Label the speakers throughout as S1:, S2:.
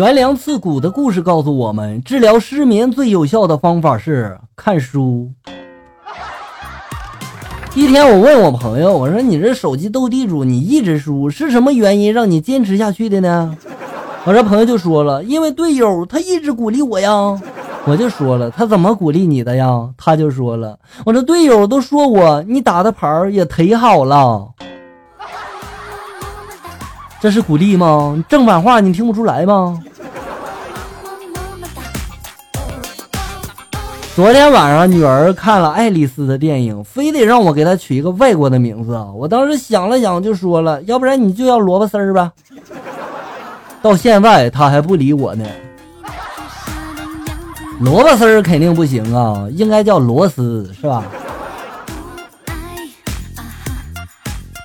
S1: 悬梁刺股的故事告诉我们，治疗失眠最有效的方法是看书。一天，我问我朋友，我说：“你这手机斗地主，你一直输，是什么原因让你坚持下去的呢？”我这朋友就说了：“因为队友他一直鼓励我呀。”我就说了：“他怎么鼓励你的呀？”他就说了：“我这队友都说我，你打的牌也忒好了。”这是鼓励吗？正反话你听不出来吗？昨天晚上女儿看了爱丽丝的电影，非得让我给她取一个外国的名字啊！我当时想了想，就说了，要不然你就叫萝卜丝儿吧。到现在她还不理我呢。萝卜丝儿肯定不行啊，应该叫螺丝是吧？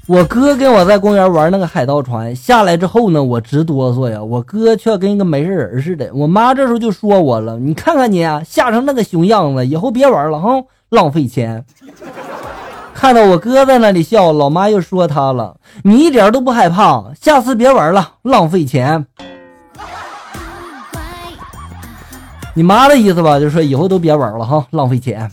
S1: 我哥跟我在公园玩那个海盗船，下来之后呢，我直哆嗦呀。我哥却跟一个没事人似的。我妈这时候就说我了：“你看看你吓成那个熊样子，以后别玩了哈，浪费钱。”看到我哥在那里笑，老妈又说他了：“你一点都不害怕，下次别玩了，浪费钱。”你妈的意思吧，就是说以后都别玩了哈，浪费钱。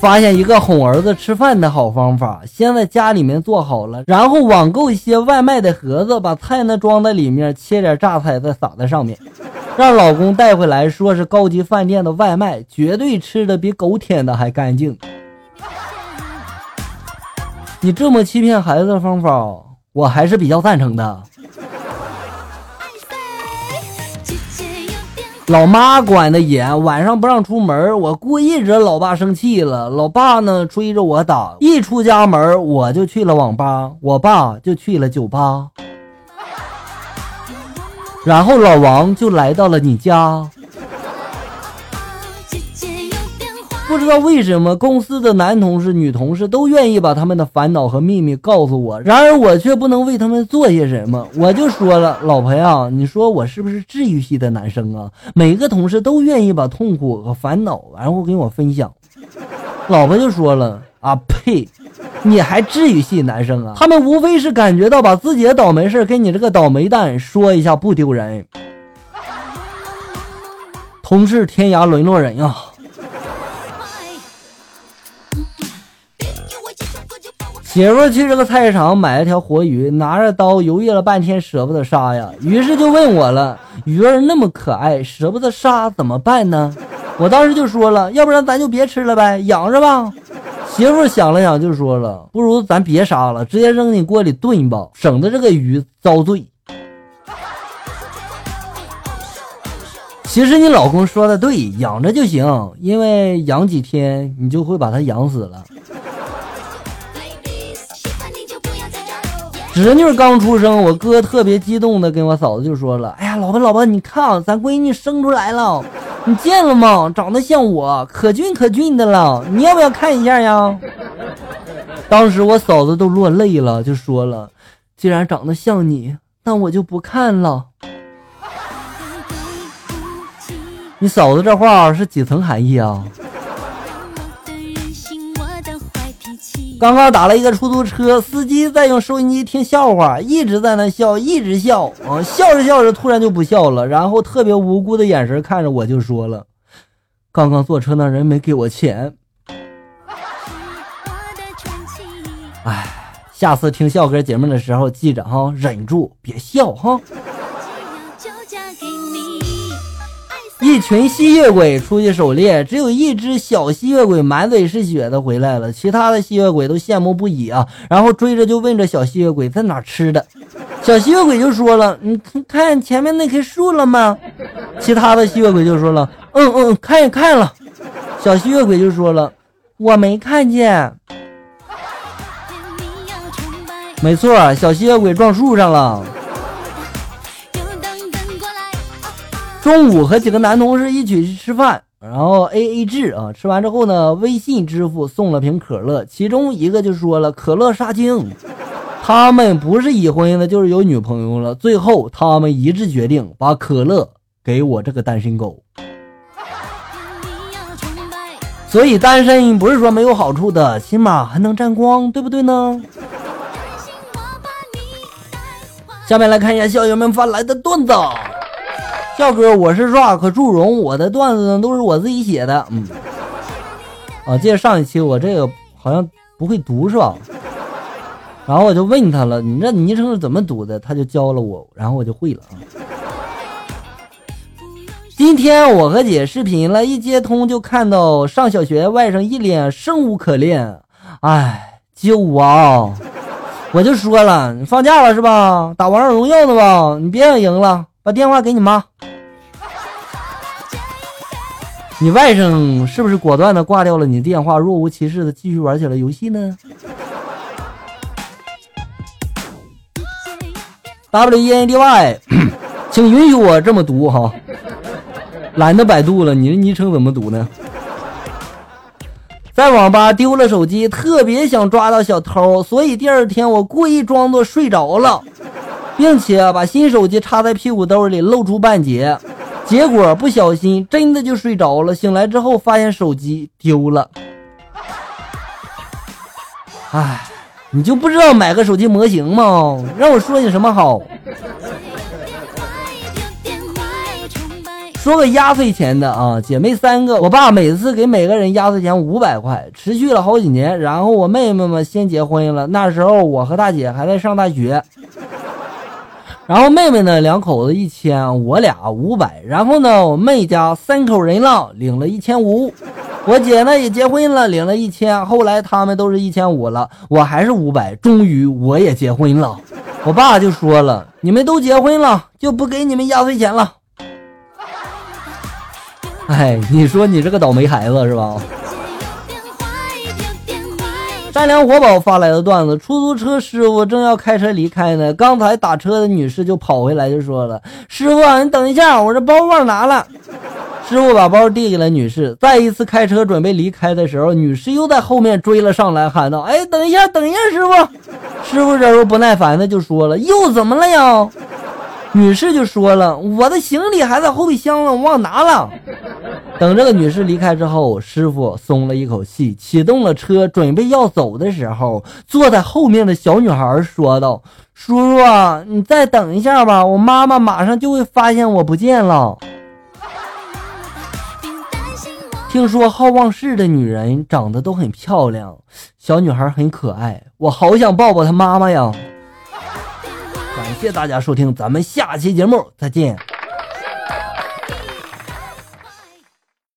S1: 发现一个哄儿子吃饭的好方法，先在家里面做好了，然后网购一些外卖的盒子，把菜呢装在里面，切点榨菜再撒在上面，让老公带回来，说是高级饭店的外卖，绝对吃的比狗舔的还干净。你这么欺骗孩子的方法，我还是比较赞成的。老妈管的严，晚上不让出门，我故意惹老爸生气了。老爸呢追着我打，一出家门我就去了网吧，我爸就去了酒吧，然后老王就来到了你家。不知道为什么，公司的男同事、女同事都愿意把他们的烦恼和秘密告诉我，然而我却不能为他们做些什么。我就说了，老婆呀，你说我是不是治愈系的男生啊？每个同事都愿意把痛苦和烦恼，然后跟我分享。老婆就说了，啊呸，你还治愈系男生啊？他们无非是感觉到把自己的倒霉事跟你这个倒霉蛋说一下不丢人。同是天涯沦落人呀。媳妇去这个菜市场买了条活鱼，拿着刀犹豫了半天，舍不得杀呀，于是就问我了：“鱼儿那么可爱，舍不得杀怎么办呢？”我当时就说了：“要不然咱就别吃了呗，养着吧。”媳妇想了想就说了：“不如咱别杀了，直接扔进锅里炖吧，省得这个鱼遭罪。”其实你老公说的对，养着就行，因为养几天你就会把它养死了。侄女刚出生，我哥特别激动的跟我嫂子就说了：“哎呀，老婆老婆，你看咱闺女生出来了，你见了吗？长得像我，可俊可俊的了，你要不要看一下呀？”当时我嫂子都落泪了，就说了：“既然长得像你，那我就不看了。”你嫂子这话是几层含义啊？刚刚打了一个出租车，司机在用收音机听笑话，一直在那笑，一直笑啊，笑着笑着突然就不笑了，然后特别无辜的眼神看着我，就说了：“刚刚坐车那人没给我钱。”哎，下次听笑歌节目的时候，记着哈，忍住别笑哈。一群吸血鬼出去狩猎，只有一只小吸血鬼满嘴是血的回来了，其他的吸血鬼都羡慕不已啊，然后追着就问这小吸血鬼在哪吃的，小吸血鬼就说了：“你看前面那棵树了吗？”其他的吸血鬼就说了：“嗯嗯，看也看了。”小吸血鬼就说了：“我没看见。”没错，小吸血鬼撞树上了。中午和几个男同事一起去吃饭，然后 A A 制啊。吃完之后呢，微信支付送了瓶可乐，其中一个就说了可乐杀精。他们不是已婚的，就是有女朋友了。最后他们一致决定把可乐给我这个单身狗。所以单身不是说没有好处的，起码还能沾光，对不对呢？下面来看一下校友们发来的段子。笑哥，我是 Rock 祝融，我的段子呢都是我自己写的。嗯，啊，记得上一期我这个好像不会读是吧？然后我就问他了，你这昵称是怎么读的？他就教了我，然后我就会了啊。今天我和姐视频了，一接通就看到上小学外甥一脸生无可恋，哎，救我啊！我就说了，你放假了是吧？打王者荣耀呢吧？你别想赢了，把电话给你妈。你外甥是不是果断的挂掉了你的电话，若无其事的继续玩起了游戏呢？W E N D Y，请允许我这么读哈。懒得百度了，你的昵称怎么读呢？在网吧丢了手机，特别想抓到小偷，所以第二天我故意装作睡着了，并且把新手机插在屁股兜里露出半截，结果不小心真的就睡着了。醒来之后发现手机丢了。唉，你就不知道买个手机模型吗？让我说你什么好？说个压岁钱的啊，姐妹三个，我爸每次给每个人压岁钱五百块，持续了好几年。然后我妹妹们先结婚了，那时候我和大姐还在上大学。然后妹妹呢，两口子一千，我俩五百。然后呢，我妹家三口人了，领了一千五。我姐呢也结婚了，领了一千。后来他们都是一千五了，我还是五百。终于我也结婚了，我爸就说了：“你们都结婚了，就不给你们压岁钱了。”哎，你说你这个倒霉孩子是吧？善良活宝发来的段子：出租车师傅正要开车离开呢，刚才打车的女士就跑回来就说了：“师傅，你等一下，我这包忘拿了。”师傅把包递给了女士。再一次开车准备离开的时候，女士又在后面追了上来，喊道：“哎，等一下，等一下，师傅！”师傅这时候不耐烦的就说了：“又怎么了呀？”女士就说了：“我的行李还在后备箱呢，我忘拿了。”等这个女士离开之后，师傅松了一口气，启动了车，准备要走的时候，坐在后面的小女孩说道：“叔叔啊，你再等一下吧，我妈妈马上就会发现我不见了。”听说好忘事的女人长得都很漂亮，小女孩很可爱，我好想抱抱她妈妈呀。谢谢大家收听，咱们下期节目再见。